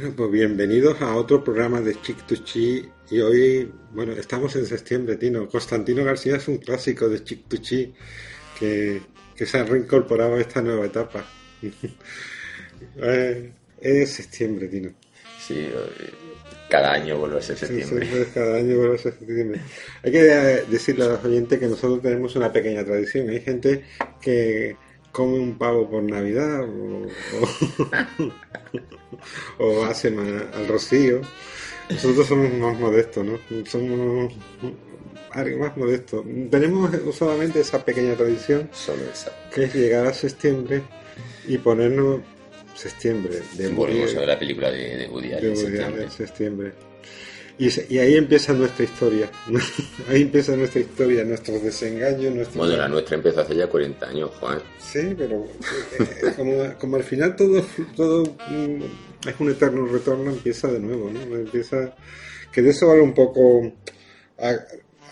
Bueno, pues bienvenidos a otro programa de Chic to Chi y hoy, bueno, estamos en septiembre, Tino. Constantino García es un clásico de Chic to Chi que, que se ha reincorporado a esta nueva etapa. Eh, es septiembre, Tino. Sí, cada año vuelve a ser septiembre. Sí, sí, cada año vuelve a ser septiembre. Hay que eh, decirle a los oyentes que nosotros tenemos una pequeña tradición. Hay gente que come un pavo por Navidad o, o, o hace al rocío. Nosotros somos más modestos, ¿no? Somos algo más modestos. Tenemos solamente esa pequeña tradición Solo esa. que es llegar a septiembre y ponernos septiembre de Volvemos a ver la película de, de Woody de Allen en Woody septiembre. Allen, septiembre. Y, y ahí empieza nuestra historia. ahí empieza nuestra historia, nuestros desengaños, nuestros... Bueno, la nuestra empezó hace ya 40 años, Juan. Sí, pero eh, como, como al final todo, todo mm, es un eterno retorno, empieza de nuevo, ¿no? Empieza... Que de eso vale un poco a, a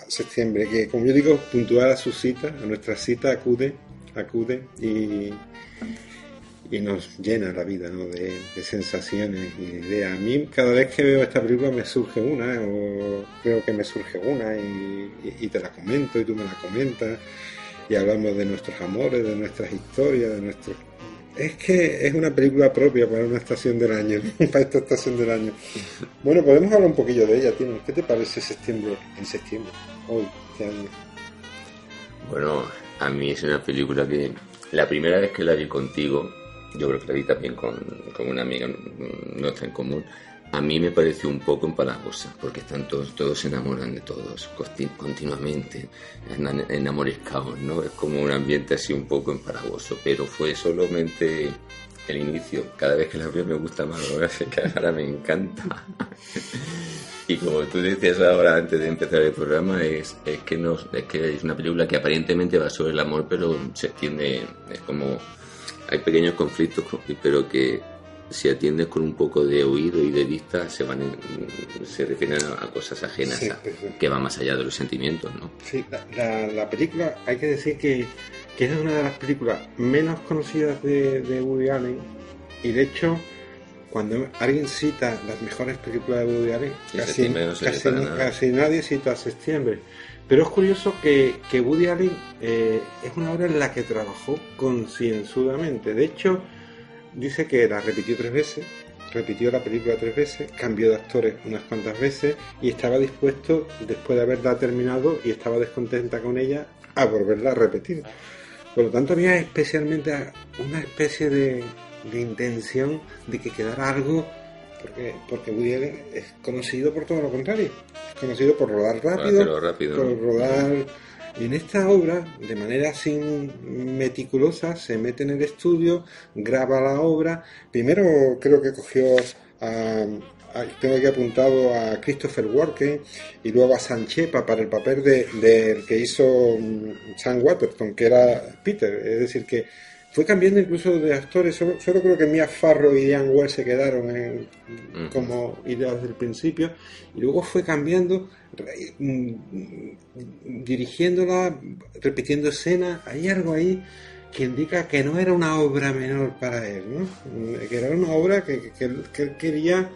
septiembre, que como yo digo, puntual a su cita, a nuestra cita acude, acude y, y nos llena la vida ¿no? de, sensaciones y de ideas. A mí cada vez que veo esta película me surge una, ¿eh? o creo que me surge una y, y- y te la comento y tú me la comentas y hablamos de nuestros amores, de nuestras historias, de nuestros... Es que es una película propia para una estación del año, para esta estación del año. Bueno, podemos hablar un poquillo de ella, Tino. ¿Qué te parece septiembre, en septiembre, hoy, este año? Bueno, a mí es una película que la primera vez que la vi contigo, yo creo que la vi también con, con una amiga nuestra en común, a mí me pareció un poco empalagosa, porque están todos, todos se enamoran de todos continuamente, enamoriscados, ¿no? Es como un ambiente así un poco empalagoso, pero fue solamente el inicio. Cada vez que la veo me gusta más, ahora me encanta. Y como tú decías ahora antes de empezar el programa, es, es, que no, es que es una película que aparentemente va sobre el amor, pero se atiende, es como, hay pequeños conflictos, co- pero que si atiendes con un poco de oído y de vista, se van en- se refieren a, a cosas ajenas, Sí, a- que van más allá de los sentimientos, ¿no? Sí, la, la- la película, hay que decir que, que es una de las películas menos conocidas de, de Woody Allen y de hecho, cuando alguien cita las mejores películas de Woody Allen, En casi, casi- casi nadie cita septiembre. Pero es curioso que, que Woody Allen eh, es una obra en la que trabajó concienzudamente. De hecho, dice que la repitió tres veces, repitió la película tres veces, cambió de actores unas cuantas veces y estaba dispuesto, después de haberla terminado y estaba descontenta con ella, a volverla a repetir. Por lo tanto, había especialmente una especie de, de intención de que quedara algo, porque, porque Woody Allen es conocido por todo lo contrario, es conocido por rodar rápido, por ¿no? rodar... Y en esta obra, de manera así meticulosa, se mete en el estudio, graba la obra. Primero creo que cogió a, a- tengo aquí apuntado a Christopher Walken y luego a Sanchepa para el papel de- del que hizo mm, Sam Waterston, que era Peter. Es decir, que fue cambiando incluso de actores. Solo, solo creo que Mia Farrow y Ian Wells se quedaron en- como ideas desde el principio. Y luego fue cambiando, mm, mm, dirigiéndola, repitiendo escenas. Hay algo ahí que indica que no era una obra menor para él, ¿no? Mm, que era una obra que, que- que él quería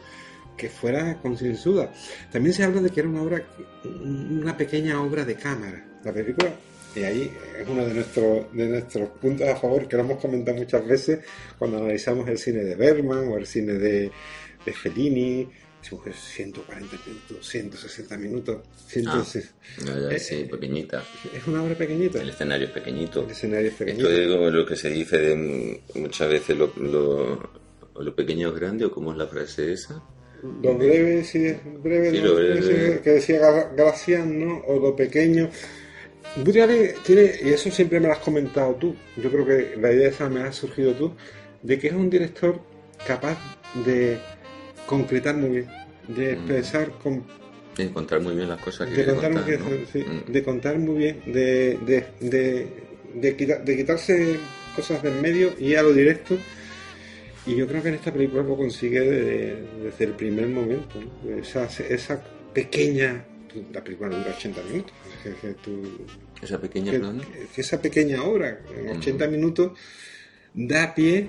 que fuera concienzuda. También se habla de que era una obra, una pequeña obra de cámara. La película, y ahí es uno de nuestros, de nuestros puntos a favor que lo hemos comentado muchas veces cuando analizamos el cine de Berman o el cine de, de Fellini. Decimos que es 140 minutos, 160 minutos. 100, Ah. Ya, ya, Eh, sí, pequeñita. Es una obra pequeñita. El escenario es pequeñito. El escenario es pequeñito. Esto es como lo que se dice de muchas veces lo, lo, lo pequeño es grande, o cómo es la frase esa. Lo breve, sí, es breve, Sí, ¿no? lo breve. Sí, que decía Gra- Gracián, ¿no? O lo pequeño. Allen tiene, y eso siempre me lo has comentado tú, yo creo que la idea esa me ha surgido tú, de que es un director capaz de concretar muy bien, de Mm. expresar con De encontrar muy bien las cosas que de quiere contar, contar, muy bien, ¿no? sí, Mm. de contar muy bien, de, de, de, de quita- de quitarse cosas del medio y a lo directo. Y yo creo que en esta película lo consigue de- desde el primer momento. ¿no? Esa, esa pequeña. La película dura 80 minutos. que- que tú- Esa pequeña que, esa pequeña obra, en 80 minutos, da pie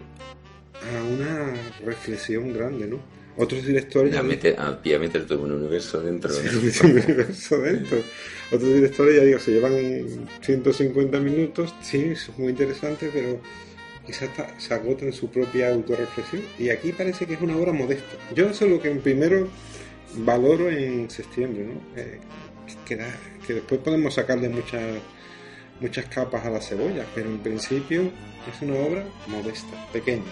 a una reflexión grande, ¿no? Otros directores. Ya mete, a a meter todo un universo dentro. ¿no? Sí, un universo dentro. Otros directores, ya digo, se llevan 150 minutos, sí, son muy interesantes, pero quizás se agotan en su propia autorreflexión. Y aquí parece que es una obra modesta. Yo eso es lo que primero valoro en septiembre, ¿no? Eh, que, da- que después podemos sacarle muchas muchas capas a la cebolla, pero en principio es una obra modesta, pequeña,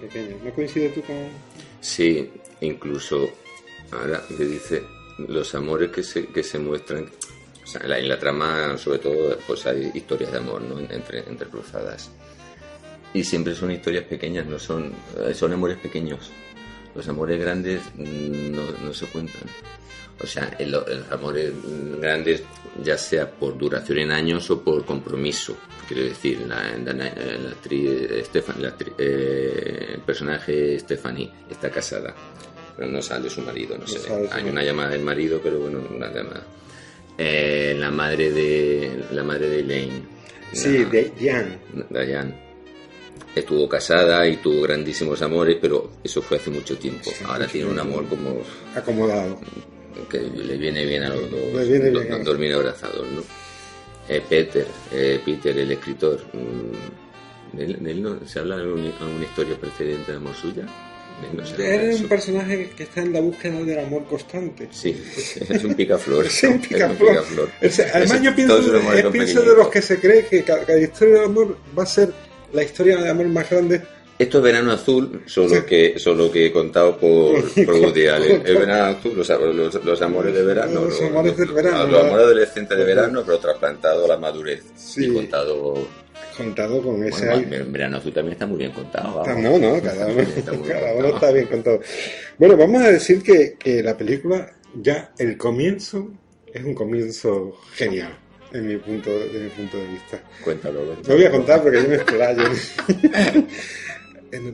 pequeña. ¿No coincides tú con...? Sí, incluso ahora que dice los amores que se, que se muestran, o sea, en la, en la trama sobre todo pues hay historias de amor ¿no? entre, entre cruzadas. Y siempre son historias pequeñas, no son, eh, son amores pequeños. Los amores grandes mm, no, no se cuentan. O sea, en los amores mm, grandes, ya sea por duración en años o por compromiso. Quiero decir, la, la, la actriz, Stefan- la actriz- eh, el personaje Stephanie está casada, pero no sale su marido, no, su Hay marido. una llamada del marido, pero bueno, nada más. Eh, la madre de la madre de Elaine. Sí, de Jan. Diane estuvo casada y tuvo grandísimos amores, pero eso fue hace mucho tiempo. Sí, Ahora tiene un amor como Acomodado. que le viene bien a los dos, Le viene do- bien. do- dormir abrazados, ¿no? Eh, Peter, eh, Peter, el escritor, mm, de él, de él no, ¿se habla de alguna, alguna historia precedente de amor suya? No es un personaje que está en la búsqueda del amor constante. Sí, es un picaflor. Es un picaflor. picaflor. Ese- además, Ese- yo pienso, son pienso de los que se cree que cada, cada historia de amor va a ser la historia de amor más grande. Esto es Verano Azul, solo Sí. que solo que contado por, por Woody Allen. El Verano Azul, los, los, los amores de verano. Los amores del verano, Los, amores adolescentes de verano, pero trasplantado a la madurez. Sí. Y contado. Contado con ese Bueno, el Verano Azul también está muy bien contado. Vamos. No, no, cada uno, Está muy cada uno está bien contado. Bueno, vamos a decir que, que la película, ya el comienzo, es un comienzo genial, en mi punto, de mi punto de vista. Cuéntalo. No voy a contar porque yo me explayo.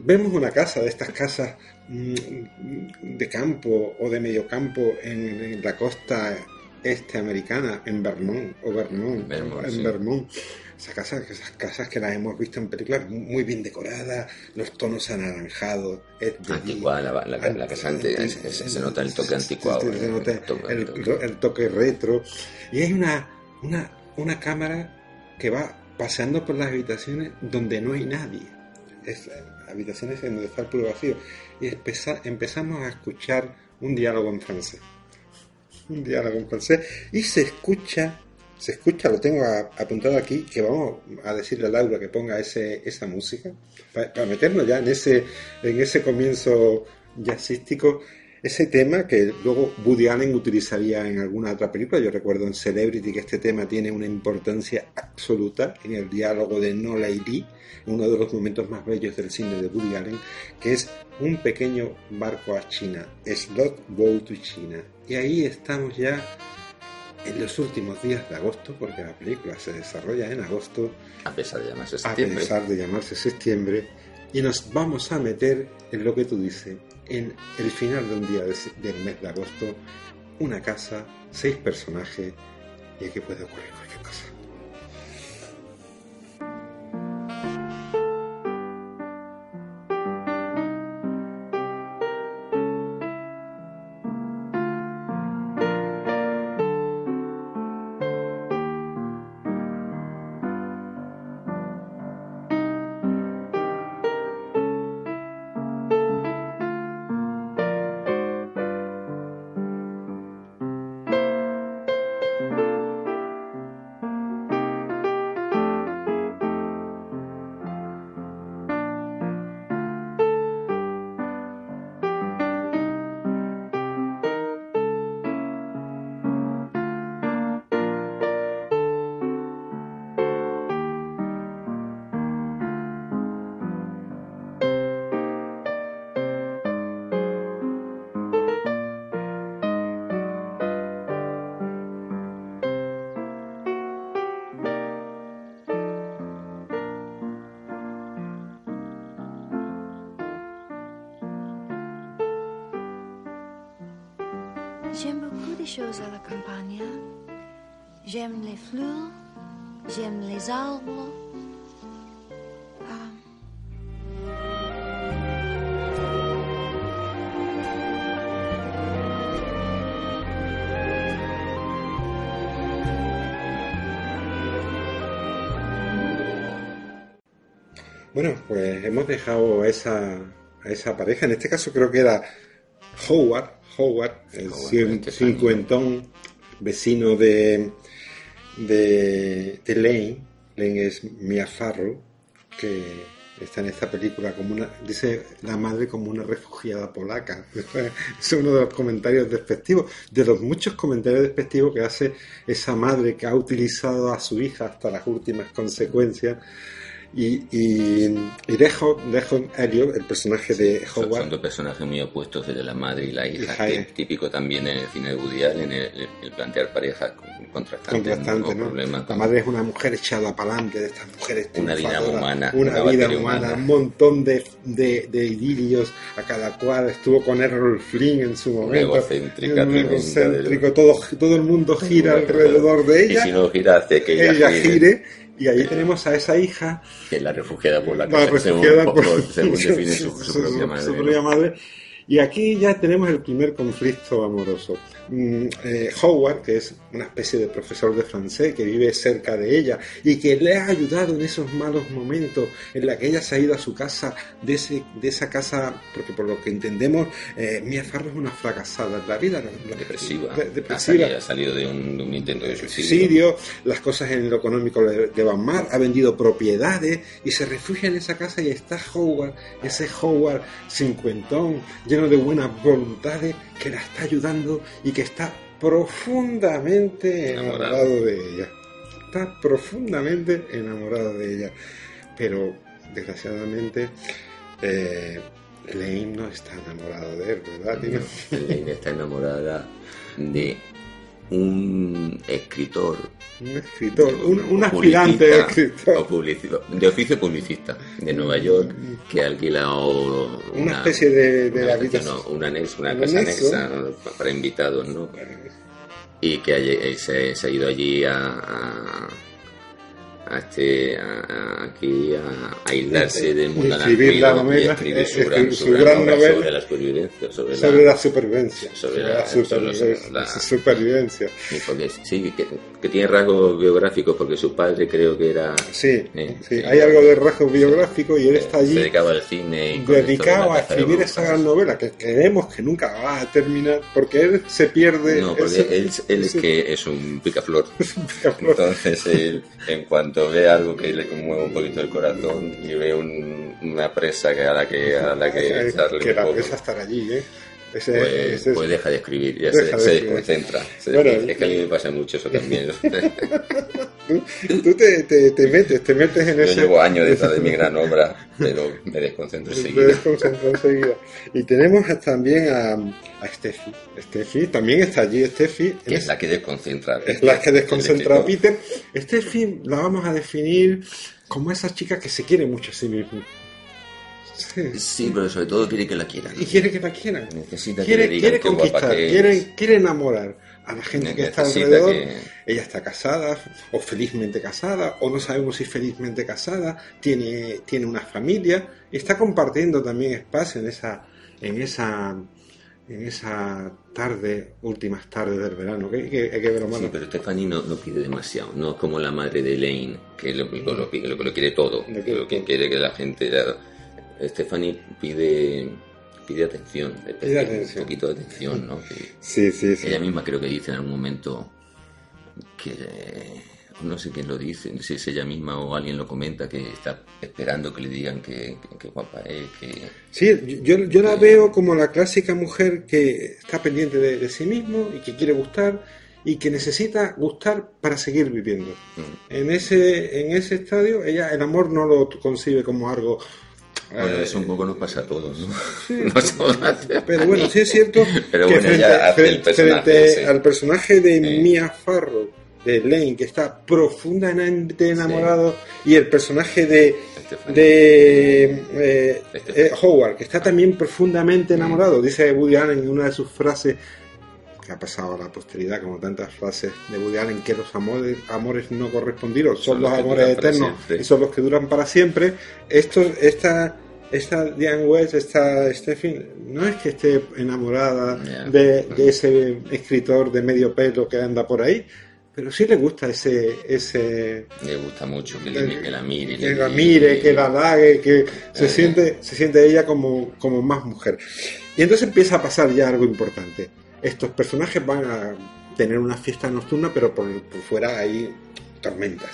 Vemos una casa de estas casas mm, de campo o de medio campo en, la costa este americana, en Vermont o Vermont, Vermont, en sí. Vermont. Esas casas, esas casas que las hemos visto en películas muy bien decoradas, los tonos anaranjados. Anticuada, la, la, la casa antigua, se, se- se nota el toque anticuado. se- se nota El toque- el, el toque retro. Y hay una, una, una cámara que va paseando por las habitaciones donde no hay nadie. Es, eh, habitaciones en donde está el puro vacío. Y empeza- empezamos a escuchar un diálogo en francés. Un diálogo en francés. Y se escucha, se escucha, lo tengo apuntado aquí, que vamos a decirle a Laura que ponga ese, esa música, pa- para, meternos ya en ese, en ese comienzo jazzístico. Ese tema que luego Woody Allen utilizaría en alguna otra película, yo recuerdo en Celebrity que este tema tiene una importancia absoluta en el diálogo de No Lady, uno de los momentos más bellos del cine de Woody Allen, que es un pequeño barco a China, Slot Boat to China. Y ahí estamos ya en los últimos días de agosto, porque la película se desarrolla en agosto, A pesar de llamarse a septiembre. pesar de llamarse septiembre, y nos vamos a meter en lo que tú dices, en el final de un día del mes de agosto, una casa, seis personajes, y aquí puede ocurrir choses à la campagne. J'aime les fleurs, j'aime les arbres. Ah, Bueno, pues hemos dejado a esa, pareja. En este caso creo que era Howard, Howard, el Howard, cin- 20 años. cincuentón vecino de, de, de Lane. Lane es Mia Farrow, que está en esta película como una, dice la madre como una refugiada polaca. es uno de los comentarios despectivos, de los muchos comentarios despectivos que hace esa madre que ha utilizado a su hija hasta las últimas consecuencias. Y, y, y dejo, dejo Elliot, el personaje de Howard, son dos personajes muy opuestos, el de la madre y la hija, Hija, que es típico también en el cine de Woody Allen, el, el- plantear parejas con- contrastantes, contrastante, ¿no? La con- madre es una mujer echada para adelante, de estas mujeres Una vida humana, una, una vida humana, humana. un montón de, de, de idilios a cada cual. Estuvo con Errol Flynn en su momento. egocéntrica un egocéntrico, del- todo, todo el mundo gira alrededor de Y ella. si no gira, hace que ella, ella gire, gire. Y ahí tenemos a esa hija que es la refugiada por la casa, según, refugiada por- según define su, su propia madre. su propia madre. Y aquí ya tenemos el primer conflicto amoroso. Mm, eh, Howard, que es una especie de profesor de francés que vive cerca de ella y que le ha ayudado en esos malos momentos en la que ella se ha ido a su casa, de, ese, de esa casa, porque por lo que entendemos, eh, Mia Farrow es una fracasada en la vida. Depresiva. De- Ha salido, ha salido de un, de un intento de suicidio. suicidio, las cosas en lo económico le, le van mal, ha vendido propiedades y se refugia en esa casa y está Howard, ese Howard cincuentón, lleno de buenas voluntades, que la está ayudando y que está profundamente Enamorado. enamorado de ella. Está profundamente enamorado de ella. Pero, desgraciadamente, eh, Lane no está enamorado de él, ¿verdad? Tino? Elaine está enamorada de un escritor. Un escritor, un, aspirante publicista, escritor. o de oficio publicista de Nueva York que alquila o- Una especie de- de una, habitación. no, un anexo, una Un casa anexa para invitados, ¿no? Y que eh, se, se ha ido allí a, a, a este a- aquí a, aislarse del mundo Escribir la novela, escribir eh, su gran, su gran gran novela sobre la supervivencia, sobre, sobre la, la supervivencia. sobre la- la supervivencia. la- supervivencia. Sí, porque sí, que, que tiene rasgos biográficos porque su padre creo que era... Sí, Eh, sí, sí. hay algo de rasgo biográfico y él está Se allí dedicaba al cine. y dedicado a escribir esa gran novela que creemos que nunca va a terminar porque él se pierde. No, porque ese- él, él es ese- que es un picaflor. picaflor. Entonces, él, en cuanto ve algo que le conmueve un poquito el corazón y ve un- una presa que a la que, a la que echarle que un la poco, presa estar allí, ¿eh? Ese, pues, ese es- pues deja de escribir, ya Deja de se, escribir. desconcentra. Se Bueno, desconcentra. es que a mí me pasa mucho eso también. tú, tú te, te, te metes, te metes en Yo ese. llevo años detrás de mi gran obra, pero me desconcentro Me enseguida. desconcentro enseguida. Y tenemos también a, a Steffi. Steffi también está allí. Steffi Que es la que desconcentra. es la que desconcentra a. Peter. Steffi la vamos a definir como esa chica que se quiere mucho a sí misma. Sí. Sí, pero sobre todo quiere que la quieran. Y quiere que la quieran. Necesita que Quiere, le digan quiere conquistar, que quiere, quiere enamorar a la gente que está alrededor. que- Ella está casada, o felizmente casada, o no sabemos si felizmente casada, tiene, tiene una familia, y está compartiendo también espacio en esa, en esa, en esa tarde, últimas tardes del verano, que, que hay que ver Sí, pero Stephanie no, no pide demasiado, no es como la madre de Elaine, que lo, lo, lo, lo, quiere todo, Lo que quiere lo que quiere que la gente... la- Stephanie pide pide atención, Pide atención. un poquito de atención, ¿no? Que Sí, sí, sí. ella misma creo que dice en algún momento que no sé quién lo dice, no sé si es ella misma o alguien lo comenta, que está esperando que le digan que, que- que guapa es, que... Sí, yo, yo la veo como la clásica mujer que está pendiente de, de sí mismo y que quiere gustar y que necesita gustar para seguir viviendo. Mm. En ese, en ese estadio, ella el amor no lo concibe como algo. Bueno, eh, eso un poco nos pasa a todos, pero bueno, sí es cierto Pero que bueno, frente, el personaje al personaje de. Mia Farrow, de Lane, que está profundamente enamorado, y el personaje de, de eh, Stephanie. eh, Howard, que está también profundamente Mm. enamorado. Dice Woody Allen en una de sus frases que ha pasado a la posteridad, como tantas frases de Woody Allen, que los amores, amores no correspondidos son, Son los amores eternos y son los que duran para siempre. Esto, esta, esta Diane West, esta Stephen, no es que esté enamorada de, de ese escritor de medio pelo que anda por ahí, pero sí le gusta ese, ese Le gusta mucho que, le- que la mire. que le la mire, que la halague, que se Eh. siente, se siente ella como, como más mujer. Y entonces empieza a pasar ya algo importante. Estos personajes van a tener una fiesta nocturna, pero por, por fuera hay tormentas.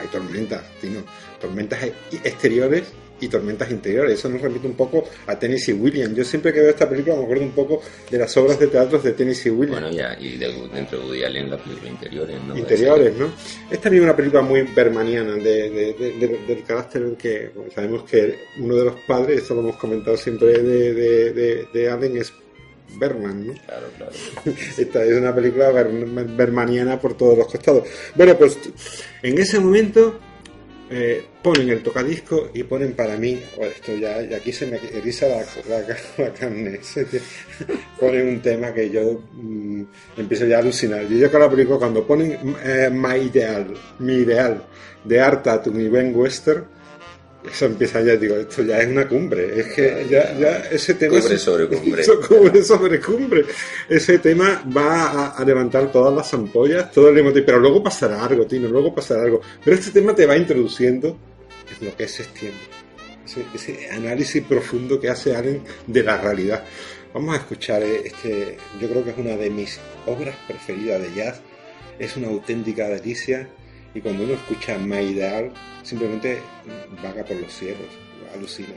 Hay tormentas, Tino. Tormentas exteriores y tormentas interiores. Eso nos remite un poco a Tennessee Williams. Yo siempre que veo esta película me acuerdo un poco de las obras de teatro de Tennessee Williams. Bueno, ya, y de- dentro de Woody Allen las películas interiores, ¿no? interiores, ¿no? Es también una película muy bermaniana de, de- de- de- del carácter en que bueno, sabemos que uno de los padres, esto lo hemos comentado siempre de, de, Allen, es Berman, ¿no? Claro, claro. Esta es una película ber- bermaniana por todos los costados. Bueno, pues en ese momento eh, ponen el tocadisco y ponen para mí, o esto ya, y aquí se me eriza la, carne, ponen un tema que yo mm, empiezo ya a alucinar. Yo con la película, cuando ponen eh, My Ideal, mi ideal, de Art Tatum y Ben Wester, eso empieza ya, digo, esto ya es una cumbre, es que ya, ya ese tema... Cumbre sobre cumbre. Eso cubre sobre cumbre. Ese tema va a, a levantar todas las ampollas, todo el emotivo, pero luego pasará algo, Tino, luego pasará algo. Pero este tema te va introduciendo en lo que es septiembre. Ese, ese análisis profundo que hace Allen de la realidad. Vamos a escuchar eh, este, yo creo que es una de mis obras preferidas de jazz. Es una auténtica delicia y cuando uno escucha My Ideal, simplemente vaga por los cielos, alucina.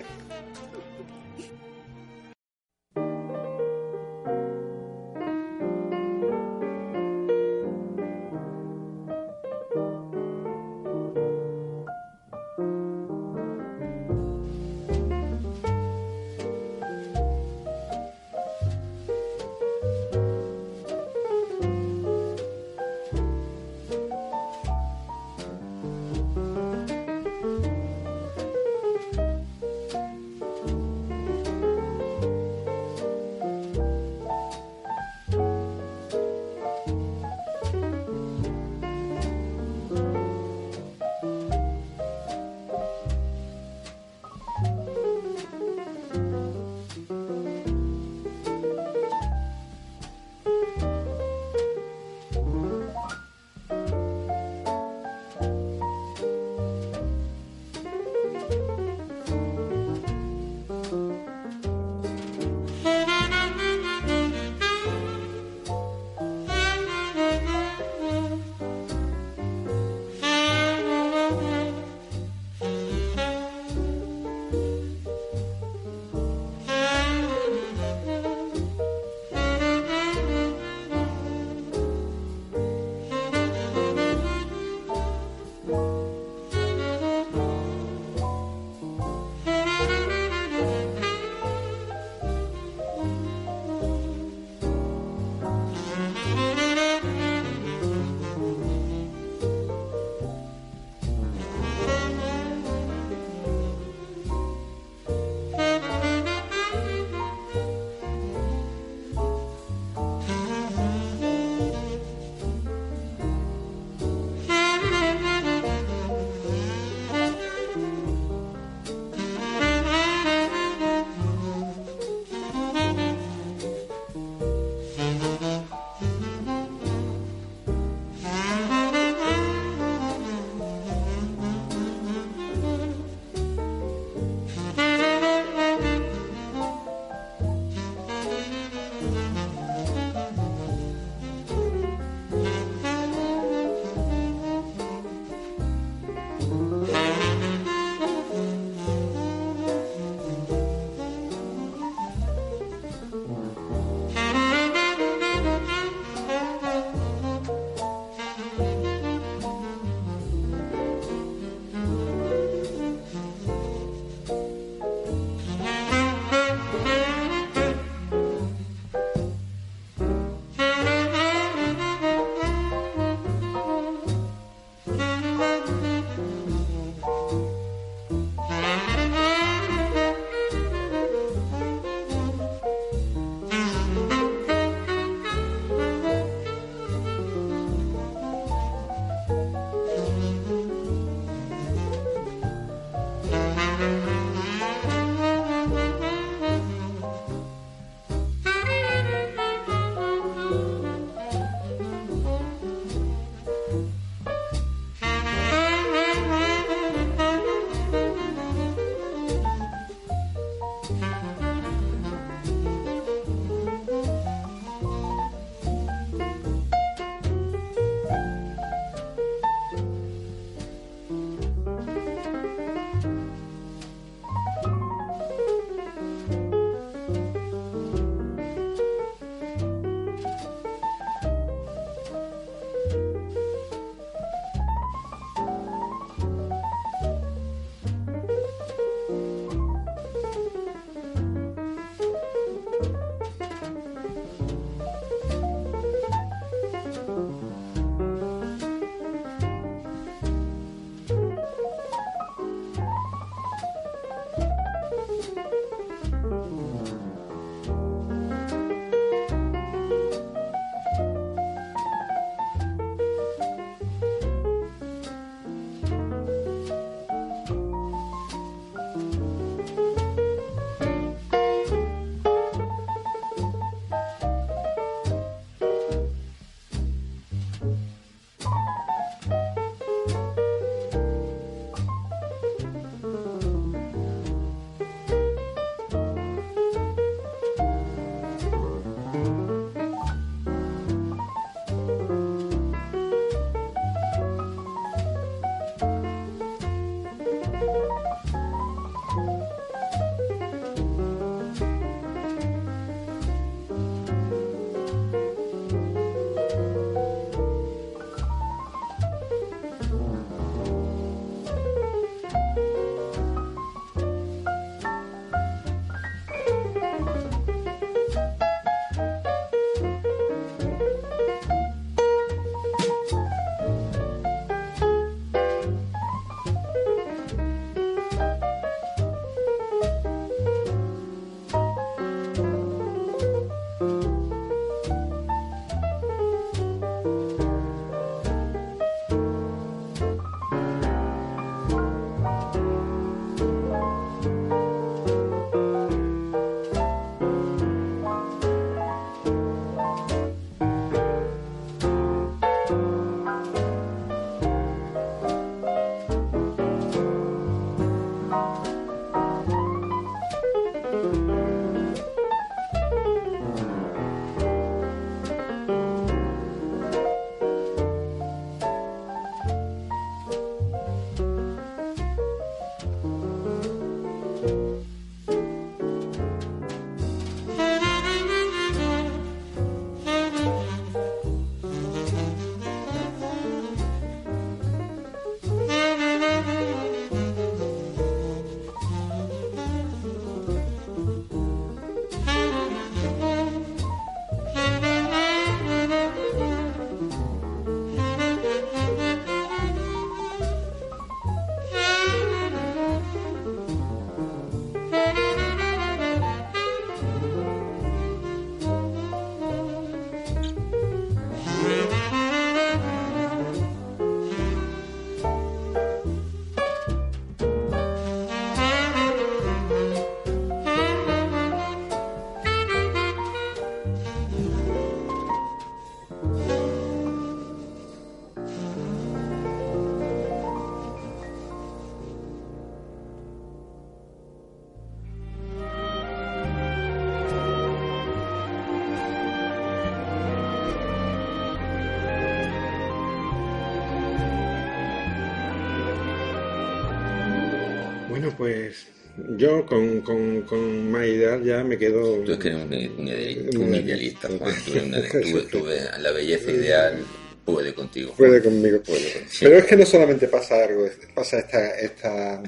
Yo con, con, con más ideal ya me quedo. Tú es que eres un, un idealista, un idealista. Juan. Tú, eres una- tú- tú ves la belleza ideal puede contigo. Puede conmigo. Puede contigo. Pero es que no solamente pasa algo, pasa esta, esta,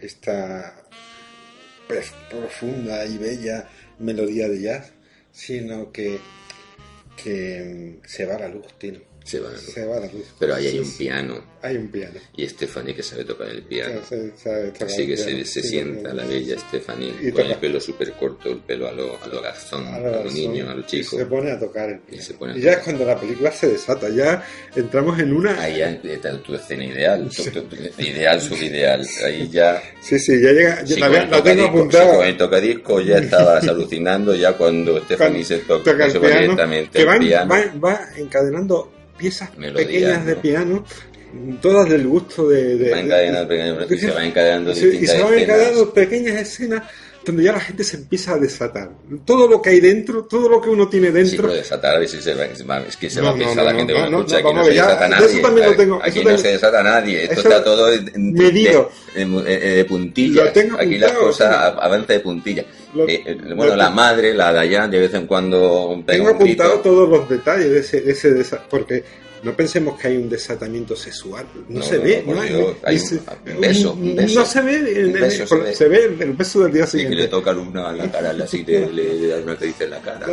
esta profunda y bella melodía de jazz, sino que, que mm, se va la luz, tío. Se va. Se va. Pero ahí hay un piano Hay un piano. y Stephanie que sabe tocar el piano. Se- sabe tocar Así que el se, piano. se Sí, sienta sí, la bella Stephanie Y con toca. el pelo súper corto, el pelo a lo, a lo gastón, a, son- niños, a los chicos. Se pone a tocar el piano. Y se pone Y ya es cuando la película se desata, ya entramos en una... Ahí ya está tu escena ideal, tu, tu- tu- ideal, subideal. Ahí ya. Sí, sí, ya llega, Sí, la, con la el tengo apuntada. con el tocadisco ya estabas alucinando, ya cuando Stephanie se toca, toca el piano, directamente que al va, piano. va- va encadenando piezas pequeñas de ¿no? piano, todas del gusto de... de- Va encadenando, de- se va encadenando y se- y distintas se van encadenando pequeñas escenas donde ya la gente se empieza a desatar. Todo lo que hay dentro, todo lo que uno tiene Sí, dentro... pero desatar si se va, es que se No, va a pensar no, la no, gente no, que no, escucha, aquí no se ya, desata de nadie. eso también lo tengo, aquí eso no se desata nadie, esto está todo medido. de- tengo aquí las cosas sí. avanza de puntillas. Lo- Eh, eh, bueno, la madre, la Dayan, de vez en cuando Tengo apuntado todos los detalles de ese, de ese desa- porque no pensemos que hay un desatamiento sexual, no, No, se no, ve, no, hay, Dios, hay ese- un- un beso, un beso. no se ve, beso se ve. se ve el beso del día Sí, que le siguiente. toca una a la cara, así le, le, le una caricia en la cara.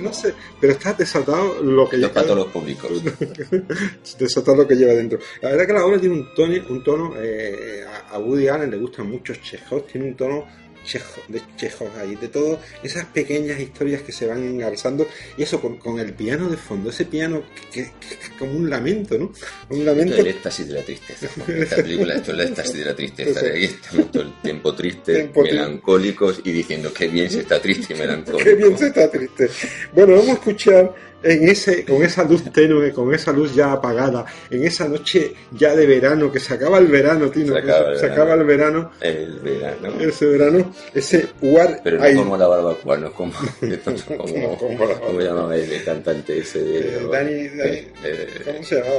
No, sé, pero está desatado lo que Esto para lleva, todos los públicos. desatado lo que lleva dentro. La verdad que la obra tiene un tono, un tono eh, a- Woody Allen le gustan mucho Chekhov, tiene un tono Chejo- de Chekhov ahí, de todo, esas pequeñas historias que se van engarzando, y eso con, con el piano de fondo, ese piano que, es como un lamento, ¿no? Un Esto lamento. es el éxtasis de la tristeza. Esta película, esto es el éxtasis de la tristeza. Aquí estamos todo el tiempo tristes, Tiempo triste. melancólicos y diciendo que bien se está triste y melancólico. Qué bien se está triste. Bueno, vamos a escuchar en ese, con esa luz tenue, con esa luz ya apagada, en esa noche ya de verano, que se acaba el verano, Tino, Se acaba el se verano. acaba el verano, El verano. ese verano, ese War Pero no I- como la barbacoa, no como, como, Como- como la ¿cómo llamaba el, el cantante ese de... Eh, Dani, Dani, Eh, eh, ¿cómo se llamaba?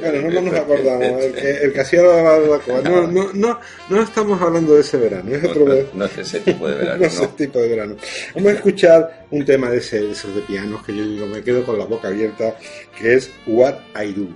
Bueno, no, no nos acordamos, el que, el- que hacía la barbacoa. No, no, no, no estamos hablando de ese verano, es no, otro no- verano. no es ese tipo de verano, No es ese tipo de verano. Vamos a escuchar un tema de, ese, de esos de pianos que yo digo, me quedo con la boca abierta, que es What I Do.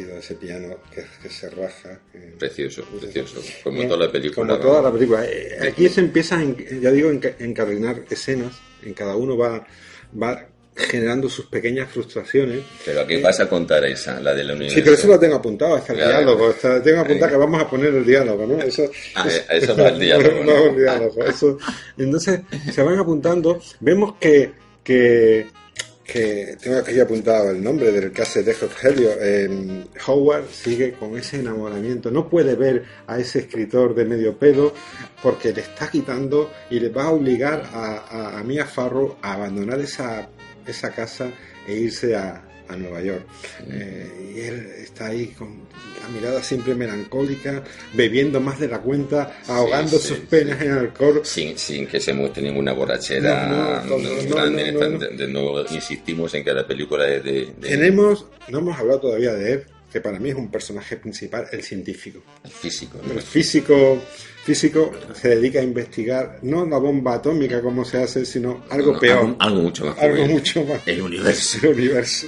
Ese piano que, que se raja? que- Precioso, precioso. Como toda la película. Como toda la película. Eh, Aquí se empieza, ya digo, a enca- encadenar escenas. En cada uno va, va generando sus pequeñas frustraciones. Pero ¿a qué vas a contar esa, la de la universo? Sí, pero eso lo tengo apuntado, hasta el Claro. diálogo. Tengo apuntado que vamos a poner el diálogo, ¿no? Eso, Ah, a eso va el diálogo, ¿no? el diálogo, eso. Entonces, se van apuntando. Vemos que, que, tengo aquí apuntado el nombre del hace Dejo Helio. Howard sigue con ese enamoramiento. No puede ver a ese escritor de medio pelo porque le está quitando y le va a obligar a, a, a Mia Farrow a abandonar esa, esa casa e irse a, a Nueva York. Eh, y él está ahí con la mirada siempre melancólica, bebiendo más de la cuenta, ahogando sí, sus sí. penas en alcohol. Sin, sin que se muestre ninguna borrachera. No, no, no, grande. De, nuevo insistimos en que la película es de. de- Tenemos, no hemos hablado todavía de Ed, que para mí es un personaje principal, el científico. el físico. El físico, físico se dedica a investigar no la bomba atómica como se hace, sino algo No, peor, Algo, algo mucho más. algo mucho más. El universo. El universo.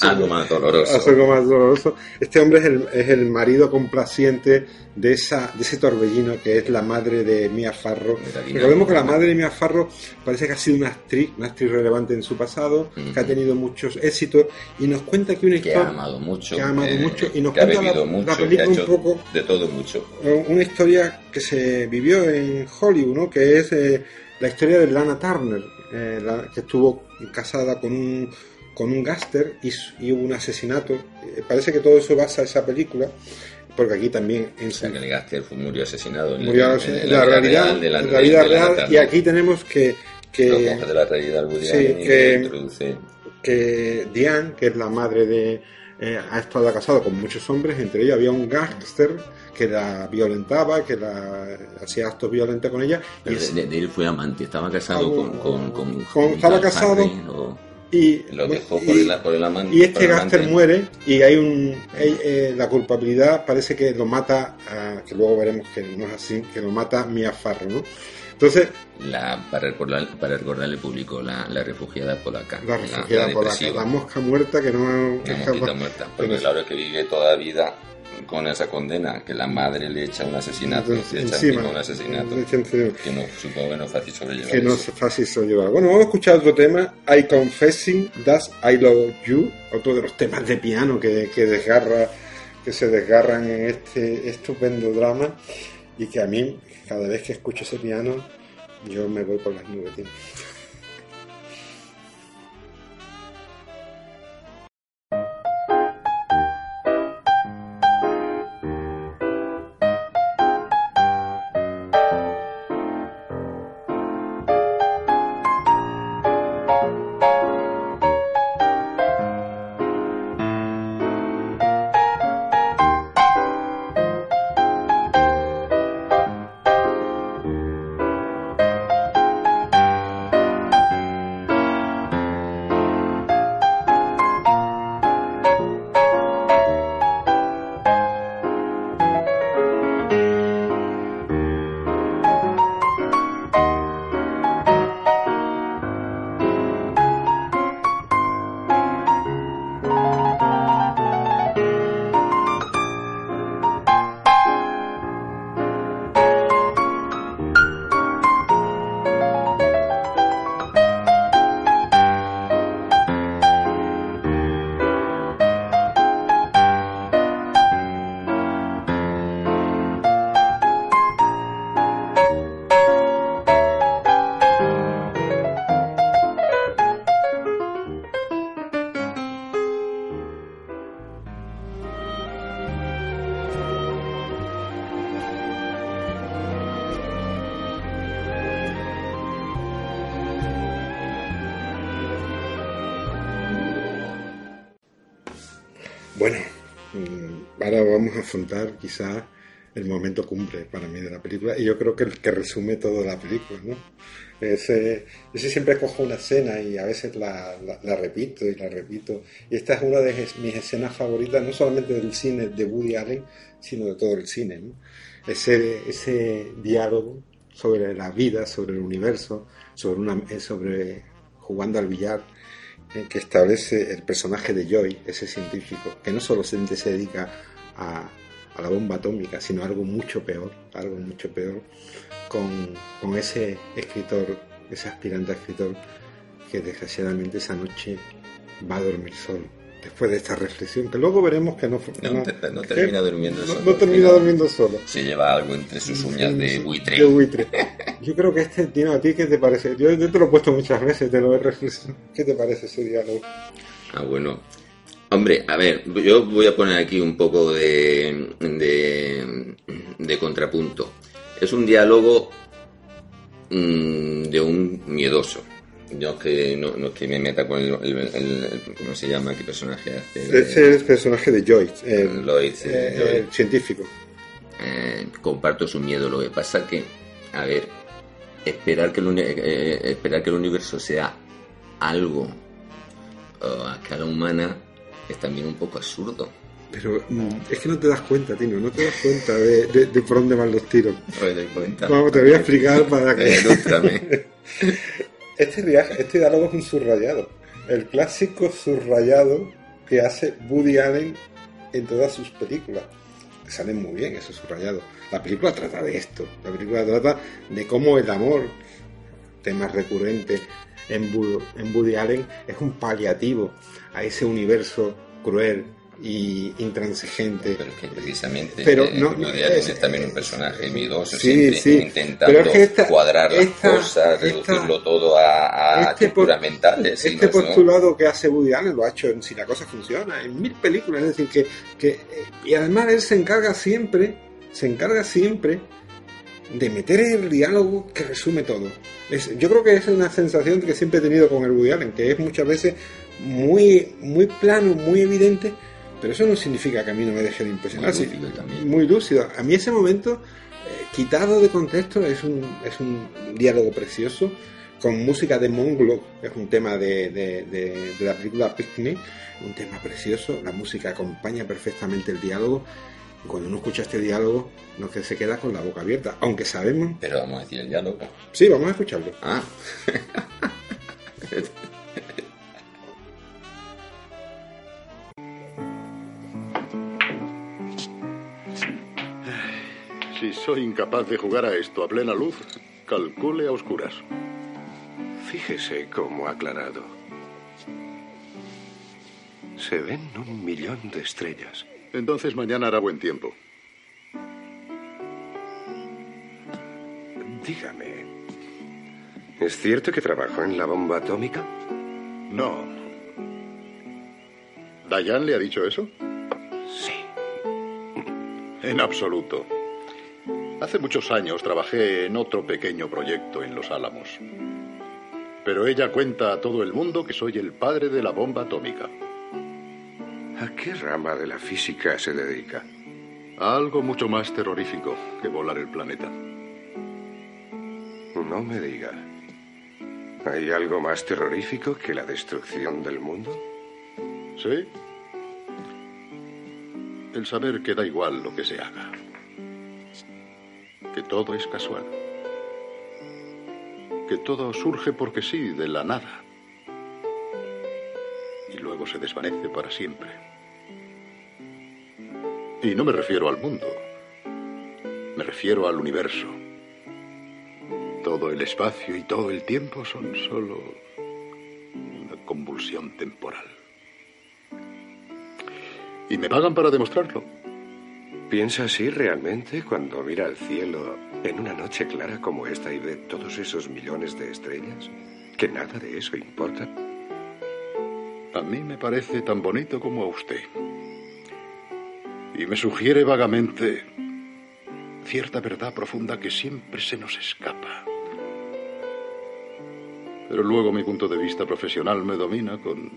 Algo más doloroso. Algo más doloroso. Este hombre es el, es el marido complaciente de esa de ese torbellino que es la madre de Mia Farro. De la Recordemos que la madre de Mia Farro parece que ha sido una actriz, una actriz relevante en su pasado, Ujú. que ha tenido muchos éxitos y nos cuenta que una Que ha historia, amado mucho. que ha amado mucho y nos cuenta la- la mucho. que película un poco- de todo mucho. una historia que se vivió en Hollywood, ¿no? que es eh, la historia de Lana Turner, eh, la- que estuvo casada con un con un gáster y, y hubo un asesinato. Eh, parece que todo eso basa esa película, porque aquí también en O sea, que el Gaster murió asesinado. en- murió en- en la, vida realidad, real de la, la vida de la real, y aquí tenemos que, que, de la realidad Sí, que- introduce. que Diane, que es la madre de... eh, ha estado casado con muchos hombres, entre ellos había un gángster que la violentaba, que la hacía actos violentos con ella. Pero de, de él fue amante, estaba casado Algo- con, con, con, estaba casado. Harry, y- lo dejó y- por el, por el amante. Y este amante. muere y hay un hay, eh, la culpabilidad parece que lo mata ah, que luego veremos que no es así que lo mata Mia Farrow ¿no? entonces La, para, recordar, para recordarle público, la, la refugiada polaca. la refugiada por la, depresiva, la mosca muerta que no La mosquita muerta. Porque Pero- claro que vive toda la vida con esa condena, que la madre le echa un asesinato, le echa encima, un asesinato. Que no, supongo que no es fácil sobrellevar que no es fácil sobrellevar. Bueno, vamos a escuchar otro tema, I Confessing That I Love You, otro de los temas de piano que, que desgarra, que se desgarran en este estupendo drama y que a mí, cada vez que escucho ese piano, yo me voy por las nubes. tío. Afrontar quizás el momento cumbre para mí de la película y yo creo que el que resume toda la película, ¿no? Ese, ese siempre cojo una escena y a veces la, la- la repito y la repito. Y esta es una de mis escenas favoritas, no solamente del cine de Woody Allen, sino de todo el cine, ¿no? Ese, ese diálogo sobre la vida, sobre el universo, sobre, una, eh, sobre jugando al billar eh, que establece el personaje de Joy, ese científico, que no solo se dedica a, a la bomba atómica, sino algo mucho peor, algo mucho peor, con, con ese escritor, ese aspirante a escritor, que desgraciadamente esa noche va a dormir solo. Después de esta reflexión, que luego veremos que no, No, te- no termina durmiendo solo, no termina durmiendo solo. Se lleva algo entre sus uñas de buitre. De buitre. Yo creo que este, Tino, ¿a ti qué te parece? Yo, yo te lo he puesto muchas veces, te lo he reflexionado. ¿Qué te parece ese diálogo? Ah, bueno. Hombre, a ver, yo voy a poner aquí un poco de, de, de contrapunto. Es un diálogo mm, de un miedoso. Yo es que no, no es que me meta con el, el- el- el- ¿cómo se llama? ¿Qué personaje hace? Es el personaje de Joyce, el, Lloyd, eh, Lloyd. el científico. Eh, comparto su miedo. Lo que pasa que, a ver, esperar que el, uni- eh, esperar que el universo sea algo eh, a escala humana es también un poco absurdo. Pero mm, es que no te das cuenta, Tino, no te das cuenta de, de- de por dónde van los tiros. Cuenta. Vamos, te voy a explicar para que... Este, viaje, este diálogo es un subrayado. El clásico subrayado que hace Woody Allen en todas sus películas. Salen muy bien esos subrayados. La película trata de esto. La película trata de cómo el amor, tema recurrente en Woody Allen, es un paliativo a ese universo cruel y intransigente. Pero es que precisamente Pero eh, no- es- es, también un personaje miedoso, Sí, siempre sí. intentando Pero es que esta- cuadrar las esta- cosas, esta- reducirlo todo a, a este por- mentales. Este postulado que hace Woody Allen lo ha hecho en Si la cosa funciona, en mil películas, es decir, que, que eh, y además él se encarga siempre, se encarga siempre de meter el diálogo que resume todo. Es, yo creo que es una sensación que siempre he tenido con el Woody Allen, que es muchas veces muy, muy plano, muy evidente, pero eso no significa que a mí no me deje de impresionar. Muy lúcido también. muy lúcido. A mí ese momento, eh, quitado de contexto, es un, es un diálogo precioso, con música de Monglo, que es un tema de, de- de- de la película Picnic, un tema precioso, la música acompaña perfectamente el diálogo, cuando uno escucha este diálogo, no que se queda con la boca abierta, aunque sabemos... Pero vamos a decir el diálogo. Sí, vamos a escucharlo. Ah. Si soy incapaz de jugar a esto a plena luz, calcule a oscuras. Fíjese cómo ha aclarado. Se ven un millón de estrellas. Entonces mañana hará buen tiempo. Dígame, ¿es cierto que trabajó en la bomba atómica? No. ¿Dayan le ha dicho eso? Sí. En absoluto. Hace muchos años trabajé en otro pequeño proyecto en Los Álamos. Pero ella cuenta a todo el mundo que soy el padre de la bomba atómica. ¿A qué rama de la física se dedica? A algo mucho más terrorífico que volar el planeta. No me diga. ¿Hay algo más terrorífico que la destrucción del mundo? ¿Sí? El saber que da igual lo que se haga. Que todo es casual. Que todo surge porque sí, de la nada. Y luego se desvanece para siempre. Y no me refiero al mundo. Me refiero al universo. Todo el espacio y todo el tiempo son solo una convulsión temporal. Y me pagan para demostrarlo. ¿Piensa así realmente cuando mira al cielo en una noche clara como esta y ve todos esos millones de estrellas? ¿Que nada de eso importa? A mí me parece tan bonito como a usted. Y me sugiere vagamente cierta verdad profunda que siempre se nos escapa. Pero luego mi punto de vista profesional me domina con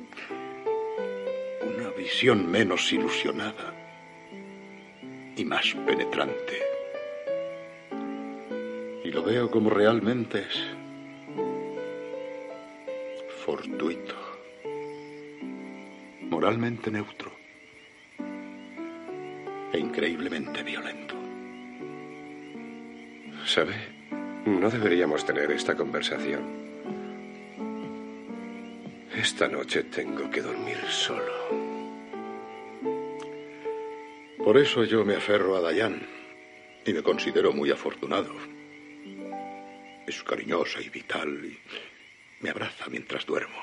una visión menos ilusionada más penetrante. Y lo veo como realmente es. Fortuito. Moralmente neutro. E increíblemente violento. ¿Sabe? No deberíamos tener esta conversación. Esta noche tengo que dormir solo. Por eso yo me aferro a Dayan y me considero muy afortunado. Es cariñosa y vital y me abraza mientras duermo.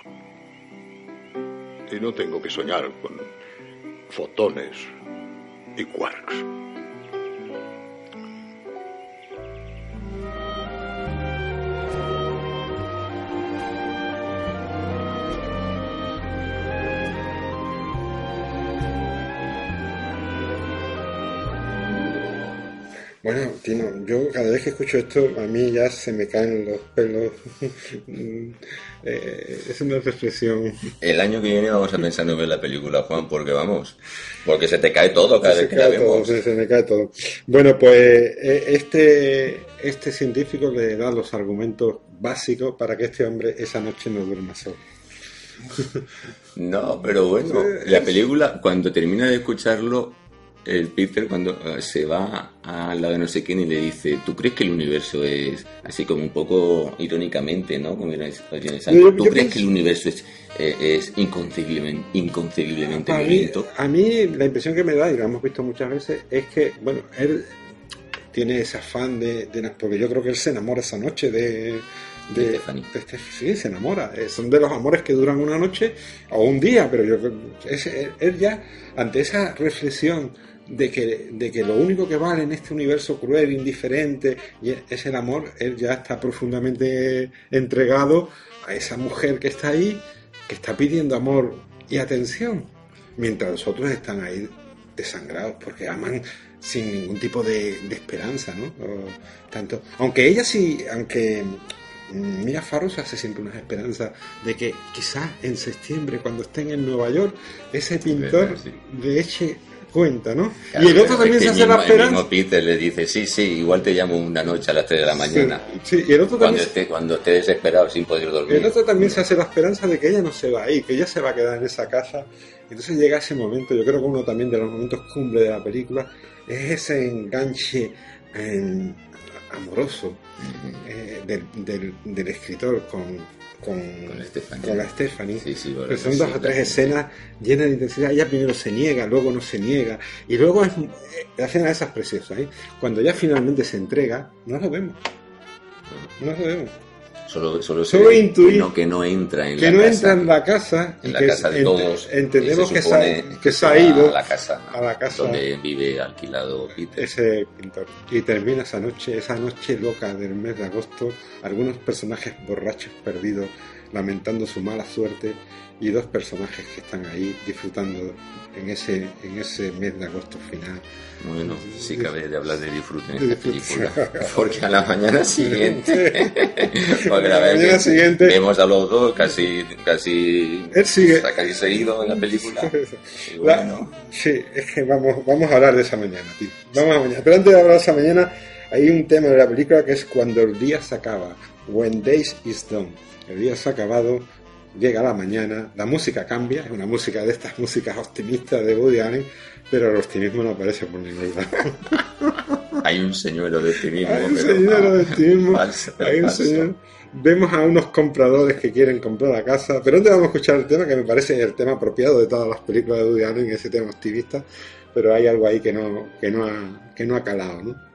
Y no tengo que soñar con fotones y quarks. Yo cada vez que escucho esto, a mí ya se me caen los pelos. Eh, es una reflexión. El año que viene vamos a pensar en ver la película, Juan, porque vamos, porque se te cae todo cada se vez que la todo, vemos. se, se me cae todo. Bueno, pues eh, este, este científico le da los argumentos básicos para que este hombre esa noche no duerma solo. No, pero bueno, la película, cuando termina de escucharlo, el Peter cuando eh, se va al lado de no sé quién y le dice, ¿tú crees que el universo es así como un poco irónicamente, ¿no? Como era Sam, Yo- ¿Tú yo crees pienso- que el universo es, eh, es inconcebiblemente, inconcebiblemente A mí, violento? a mí la impresión que me da, y lo hemos visto muchas veces, es que, bueno, él tiene ese afán de, de- porque yo creo que él se enamora esa noche de... De de- sí, se enamora. Eh, Son de los amores que duran una noche o un día, pero yo es- él, él ya, ante esa reflexión de que, de que lo único que vale en este universo cruel, indiferente, y es el amor, él ya está profundamente entregado a esa mujer que está ahí, que está pidiendo amor y atención, mientras los otros están ahí desangrados porque aman sin ningún tipo de, de esperanza, ¿no? O tanto, aunque ella sí, aunque mm, Mia Farrow se hace siempre unas esperanzas de que quizás en septiembre, cuando estén en Nueva York, ese pintor Verdad, sí. le eche cuenta, ¿no? Claro, y el otro también se hace la mismo- El esperanza. mismo Peter le dice, sí, sí, igual te llamo una noche a las 3 de la mañana. Sí, sí, y el otro Cuando también esté, cuando esté desesperado sin poder dormir. El otro también se hace la esperanza de que ella no se va ahí, que ella se va a quedar en esa casa. Entonces llega ese momento, yo creo que uno también de los momentos cumbre de la película es ese enganche eh, amoroso eh, del, del- del escritor con, con, Con la Stephanie. con la Stephanie. Sí, sí, bueno, Pero son dos o tres escenas llenas de intensidad. Ella primero se niega, luego no se niega. Y luego es, eh, la escena esa es preciosa. ¿eh? Cuando ya finalmente se entrega, no lo vemos. No lo vemos. Solo, solo, Solo intuir que no, que no entra en que la no casa. entra en la casa en la que casa de todos. entendemos que se que se ha ido a la casa, a la casa donde vive alquilado Peter. ese pintor y termina esa noche esa noche loca del mes de agosto algunos personajes borrachos perdidos lamentando su mala suerte y dos personajes que están ahí disfrutando en ese en ese mes de agosto final Bueno, sí cabe de hablar de disfrute en esta película. Porque a la mañana siguiente, porque A la vez mañana que siguiente- vemos a los dos casi, casi, Él sigue. está casi seguido en la película. Y La- bueno, sí, es que vamos, vamos a hablar de esa mañana, tío. Vamos a mañana. Pero antes de hablar de esa mañana, hay un tema de la película que es cuando el día se acaba. When days is done. El día se ha acabado, llega la mañana, la música cambia, es una música de estas músicas optimistas de Woody Allen, pero el optimismo no aparece por ningún lado. hay un señuelo de optimismo, Hay un señor de optimismo, falso, hay un señor. Vemos a unos compradores que quieren comprar la casa, pero antes vamos a escuchar el tema que me parece el tema apropiado de todas las películas de Woody Allen, ese tema optimista, pero hay algo ahí que no, que no, ha, que no ha calado, ¿no?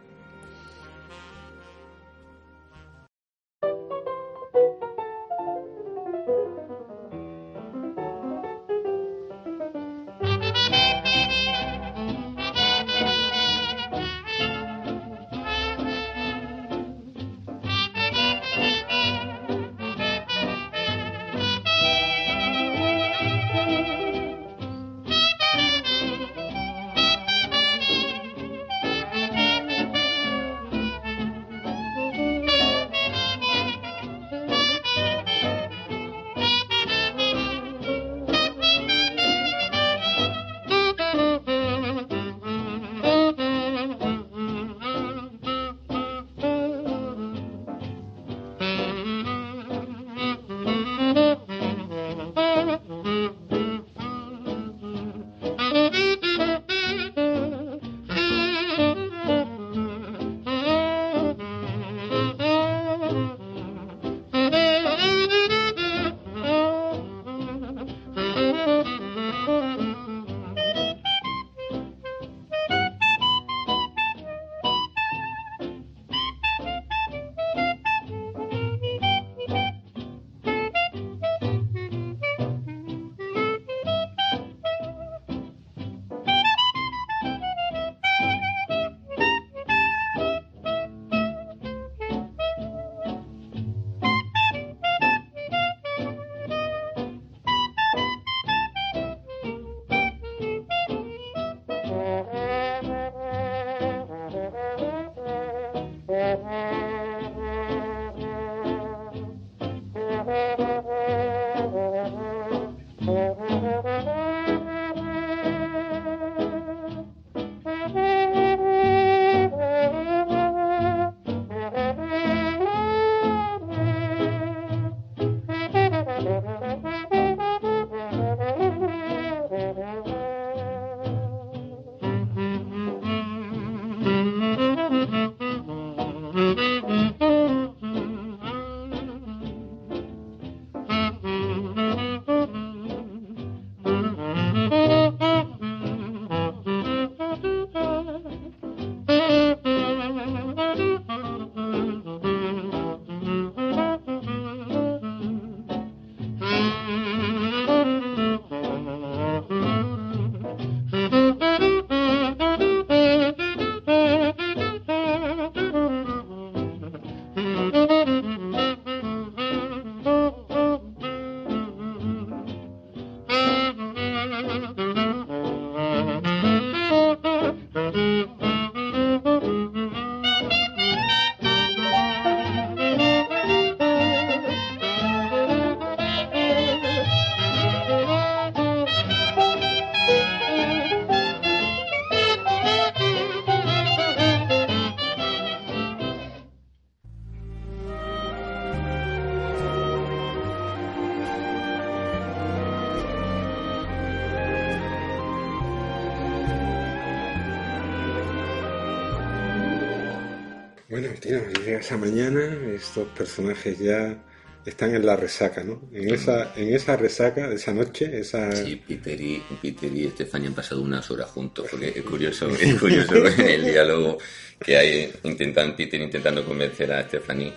Esa mañana, estos personajes ya están en la resaca, ¿no? En esa, en esa resaca de esa noche, esa... Sí, Peter y, Peter y Stephanie han pasado unas horas juntos, porque es curioso, es curioso el diálogo que hay intentan, Peter intentando convencer a Stephanie,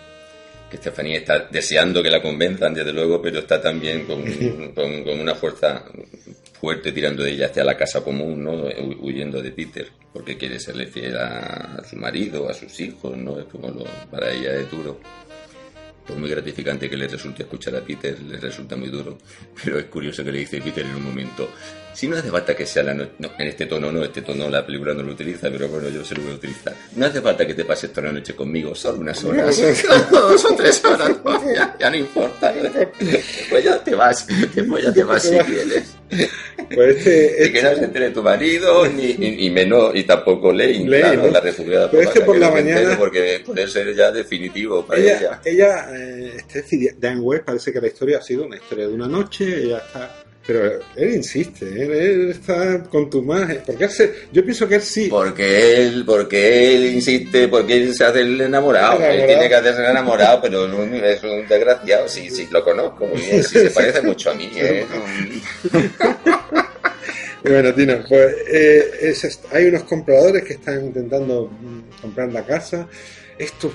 que Stephanie está deseando que la convenzan, desde luego, pero está también con, con, con una fuerza fuerte tirando de ella hacia la casa común, ¿no? Hu- huyendo de Peter, porque quiere serle fiel a, a su marido, a sus hijos, ¿no? Es como lo, para ella es duro. Por muy gratificante que le resulte escuchar a Peter, le resulta muy duro. Pero es curioso que le dice Peter en un momento, si no hace falta que sea la noche, no, en este tono no, este tono la película no lo utiliza, pero bueno, yo se lo voy a utilizar. No hace falta que te pases toda la noche conmigo, solo unas horas. Dos o tres horas, no, ya, ya no importa. Pues ya te vas, después ya te vas si quieres. Pues este, Y que no se entere tu marido, ni, y, y menos, y tampoco Lane, Lane, claro, ¿no? la refugiada Pero es que por la no mañana- Porque puede ser ya definitivo para ella, ella. ella eh, Steffi Dan West, parece que la historia ha sido una historia de una noche, ella está... Pero él insiste, él, él está con tu magia. Porque hace, yo pienso que él sí. Porque él, porque él insiste, porque él se hace el enamorado. Él tiene que hacerse el enamorado, pero es un desgraciado. Sí, sí, lo conozco muy bien. Sí, se parece mucho a mí. ¿eh? Bueno, Tino, pues eh, es hay unos compradores que están intentando mm, comprar la casa. Estos,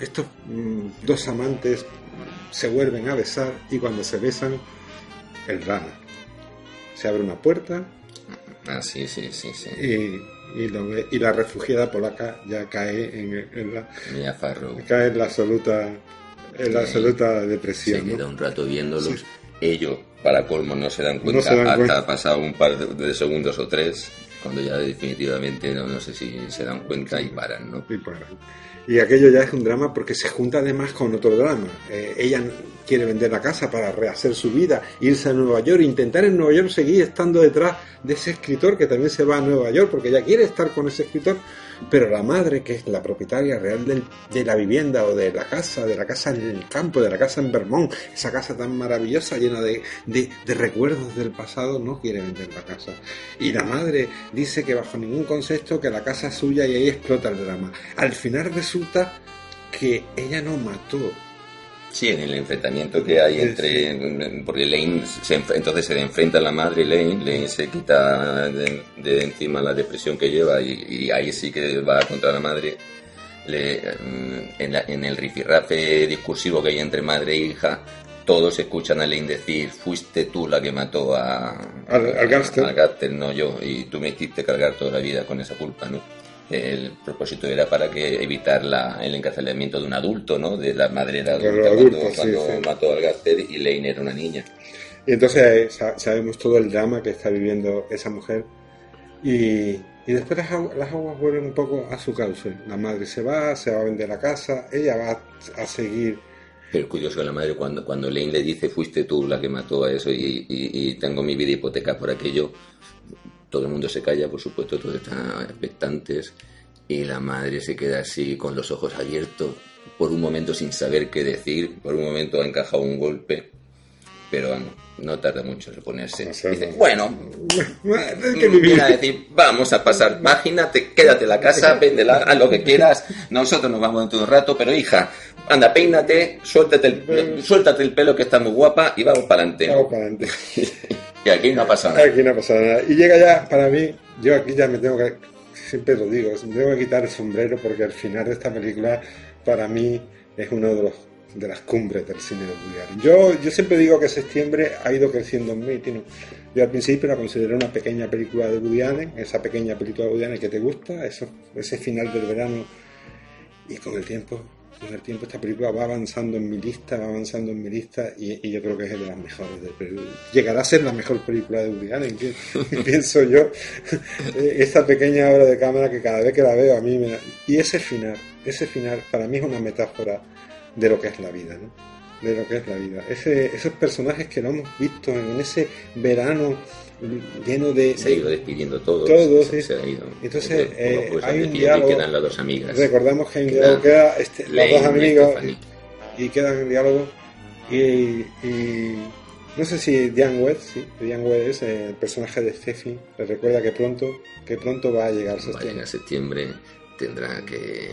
estos mm, dos amantes se vuelven a besar y cuando se besan, el drama. Se abre una puerta Ah, sí, sí, sí, sí. y, y, lo y la refugiada polaca ya cae en, en la, cae en la absoluta, en la Sí. absoluta se depresión. ¿no? queda un rato viéndolos. Ellos, para colmo, no se dan cuenta No se dan hasta cuenta. pasado un par de, de segundos o tres, cuando ya definitivamente no, no sé si se dan cuenta y paran, ¿no? Y paran. Y aquello ya es un drama porque se junta además con otro drama. Eh, ella quiere vender la casa para rehacer su vida, irse a Nueva York, intentar en Nueva York seguir estando detrás de ese escritor que también se va a Nueva York porque ella quiere estar con ese escritor, pero la madre, que es la propietaria real de la vivienda o de la casa, de la casa en el campo, de la casa en Vermont, esa casa tan maravillosa, llena de- de recuerdos del pasado, no quiere vender la casa. Y la madre dice que bajo ningún concepto que la casa es suya y ahí explota el drama. Al final resulta que ella no mató. Sí, en el enfrentamiento que hay entre. Porque Lane. Se, entonces se enfrenta a la madre Lane. Lane se quita de, de encima la depresión que lleva y, y ahí sí que va contra la madre. Le, mm, en, la- en el rifirrafe discursivo que hay entre madre e hija, todos escuchan a Lane decir: Fuiste tú la que mató a. Al- al al gángster, no yo. Y tú me hiciste cargar toda la vida con esa culpa, ¿no? El propósito era para que evitar la, el encarcelamiento de un adulto, ¿no? De la madre era adulta adultos, cuando, sí, cuando sí. mató al gángster y Lane era una niña. Y entonces eh, sa- sabemos todo el drama que está viviendo esa mujer. Y, y después las, agu- las aguas vuelven un poco a su cauce. La madre se va, se va a vender la casa, ella va a seguir. Pero es curioso que la madre, cuando, cuando Lane le dice, fuiste tú la que mató a eso y, y- y tengo mi vida hipoteca por aquello, todo el mundo se calla, por supuesto, todos están expectantes y la madre se queda así con los ojos abiertos, por un momento sin saber qué decir, por un momento ha encajado un golpe, pero vamos, no tarda mucho en reponerse. O sea, Dice, no. bueno. Viene a decir, vamos a pasar página, te, quédate en la casa, véndela, haz lo que quieras, nosotros nos vamos dentro de un rato, pero hija, anda, peínate, suéltate el, suéltate el pelo que está muy guapa y vamos para adelante. Vamos para adelante. Y aquí no ha pasado nada. Y llega ya, para mí, yo aquí ya me tengo que, siempre lo digo, me tengo que quitar el sombrero porque al final de esta película, para mí, es uno de los de las cumbres del cine Allen. Yo, yo siempre digo que septiembre ha ido creciendo en mí, Tino. Yo al principio la consideré una pequeña película de Woody Allen, esa pequeña película de Woody Allen que te gusta, eso, ese final del verano, y con el tiempo, con el tiempo esta película va avanzando en mi lista, va avanzando en mi lista y, y yo creo que es de las mejores. Llegará a ser la mejor película de Woody pienso yo. Eh, Esta pequeña obra de cámara que cada vez que la veo a mí me da- Y ese final, ese final para mí es una metáfora de lo que es la vida, ¿no? De lo que es la vida. Esos personajes que lo hemos visto en ese verano lleno de... Se ha ido despidiendo todo. Todo, se, se ha ido. Entonces, eh, hay un y diálogo- quedan las dos amigas. Recordamos que hay un Queda diálogo, queda este, Lane dos y amigos Stephanie. y quedan en diálogo y, y no sé si Diane West, sí, Diane West es el personaje de Steffi, le recuerda que pronto, que pronto va a llegar septiembre. en septiembre tendrá que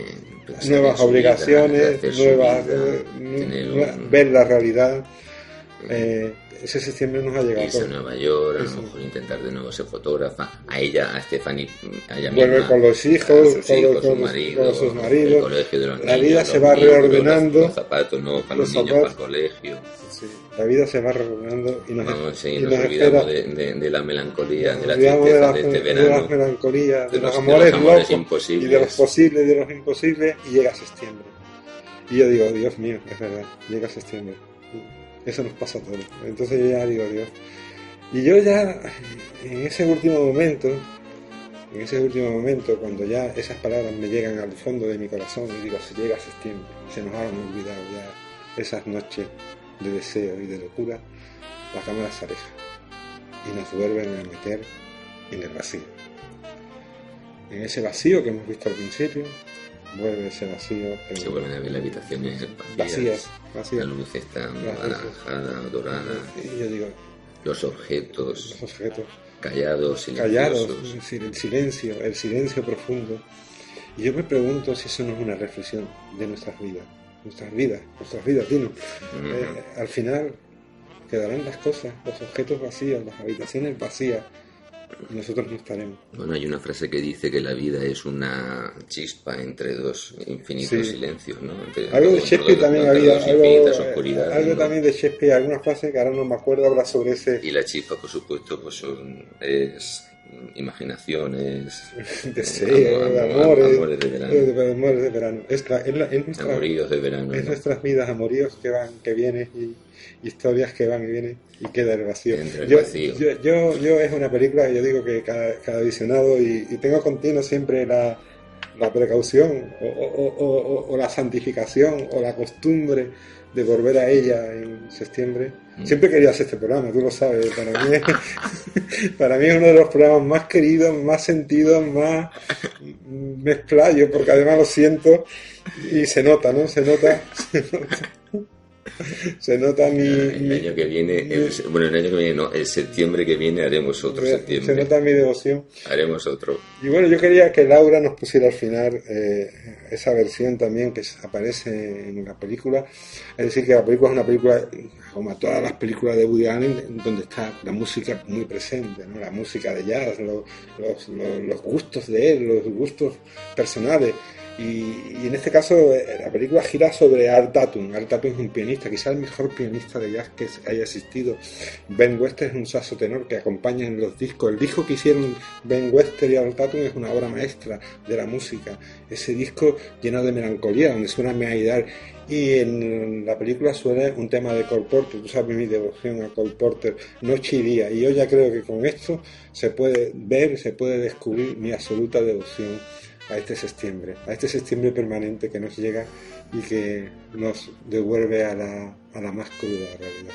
en nuevas vida, obligaciones, su nuevas, vida, eh, tener nue- un- ver la realidad. Eh, ese septiembre nos ha llegado. irse a. Nueva York, a lo mejor intentar de nuevo ser fotógrafa, a ella, a Stephanie, a ella Vuelve misma, con los hijos, a sus con hijos, su con los- marido, con sus maridos. el colegio de los La niños, vida se va reordenando. Los zapatos, ¿no? Para Los los, niños, para el zapatos. colegio. Sí, la vida se va reordenando y nos, Vamos, sí, y nos nos olvidamos de, de- de la melancolía, de la olvidamos de, tristeza la- de este verano. las melancolías, de, de los, los- amores, amores locos imposibles. y de los posibles, de los imposibles, y llega septiembre. Y yo digo, Dios mío, es verdad, llega septiembre. Eso nos pasa a todos. Entonces yo ya digo, Dios. Y yo ya, en ese último momento, en ese último momento, cuando ya esas palabras me llegan al fondo de mi corazón, y digo, si llega septiembre, se nos han olvidado ya esas noches de deseo y de locura, la cámara se aleja y nos vuelven a meter en el vacío. En ese vacío que hemos visto al principio, vuelve ese vacío. pero Se vuelven a ver las habitaciones vacías, vacías, la luz está anaranjada, dorada, Y yo digo, los objetos los objetos callados, callados, silenciosos. es decir, el silencio, el silencio profundo. Y yo me pregunto si eso no es una reflexión de nuestras vidas, nuestras vidas, nuestras vidas, Tino. Ujú. Eh, al final quedarán las cosas, los objetos vacíos, las habitaciones vacías, nosotros no estaremos. Bueno, hay una frase que dice que la vida es una chispa entre dos infinitos Sí. silencios, ¿no? Entre- Algo de Shakespeare dos- también había, algo, eh, algo ¿no? también de Shakespeare, alguna frase que ahora no me acuerdo, habla sobre ese Y la chispa, por supuesto, pues son, es imaginación, es deseo, amor- de amor- amores, amores de verano. eh, amores de verano. Es, la- es la- es nuestra- amoríos de verano. es ¿no? nuestras vidas, amoríos que van, que vienen y historias que van y vienen y queda el vacío. El yo, vacío. Yo, yo, yo es una película que yo digo que cada, cada visionado y, y tengo continuo siempre la, la precaución o- o- o la santificación o la costumbre de volver a ella en septiembre. Siempre quería hacer este programa, tú lo sabes. Para mí, para mí es uno de los programas más queridos, más sentidos, más me explayo, porque además lo siento y se nota, ¿no? Se nota, se nota, se nota mi, El año que viene, el- bueno, el año que viene no, el septiembre que viene haremos otro se septiembre. nota mi devoción. Haremos otro. Y bueno, yo quería que Laura nos pusiera al final eh, esa versión también que aparece en la película. Es decir, que la película es una película, como todas las películas de Woody Allen, donde está la música muy presente, ¿no? la música de jazz, lo- los, los- los gustos de él, los gustos personales. Y, y en este caso, eh, la película gira sobre Art Tatum. Art Tatum es un pianista, quizá el mejor pianista de jazz que haya existido. Ben Wester es un saxo tenor que acompaña en los discos. El disco que hicieron Ben Wester y Art Tatum es una obra maestra de la música. Ese disco lleno de melancolía, donde suena Me Aidar. Y en la película suena un tema de Cole Porter. Tú sabes mi devoción a Cole Porter, noche y día. Y yo ya creo que con esto se puede ver, se puede descubrir mi absoluta devoción a este septiembre, a este septiembre permanente que nos llega y que nos devuelve a la, a la más cruda realidad.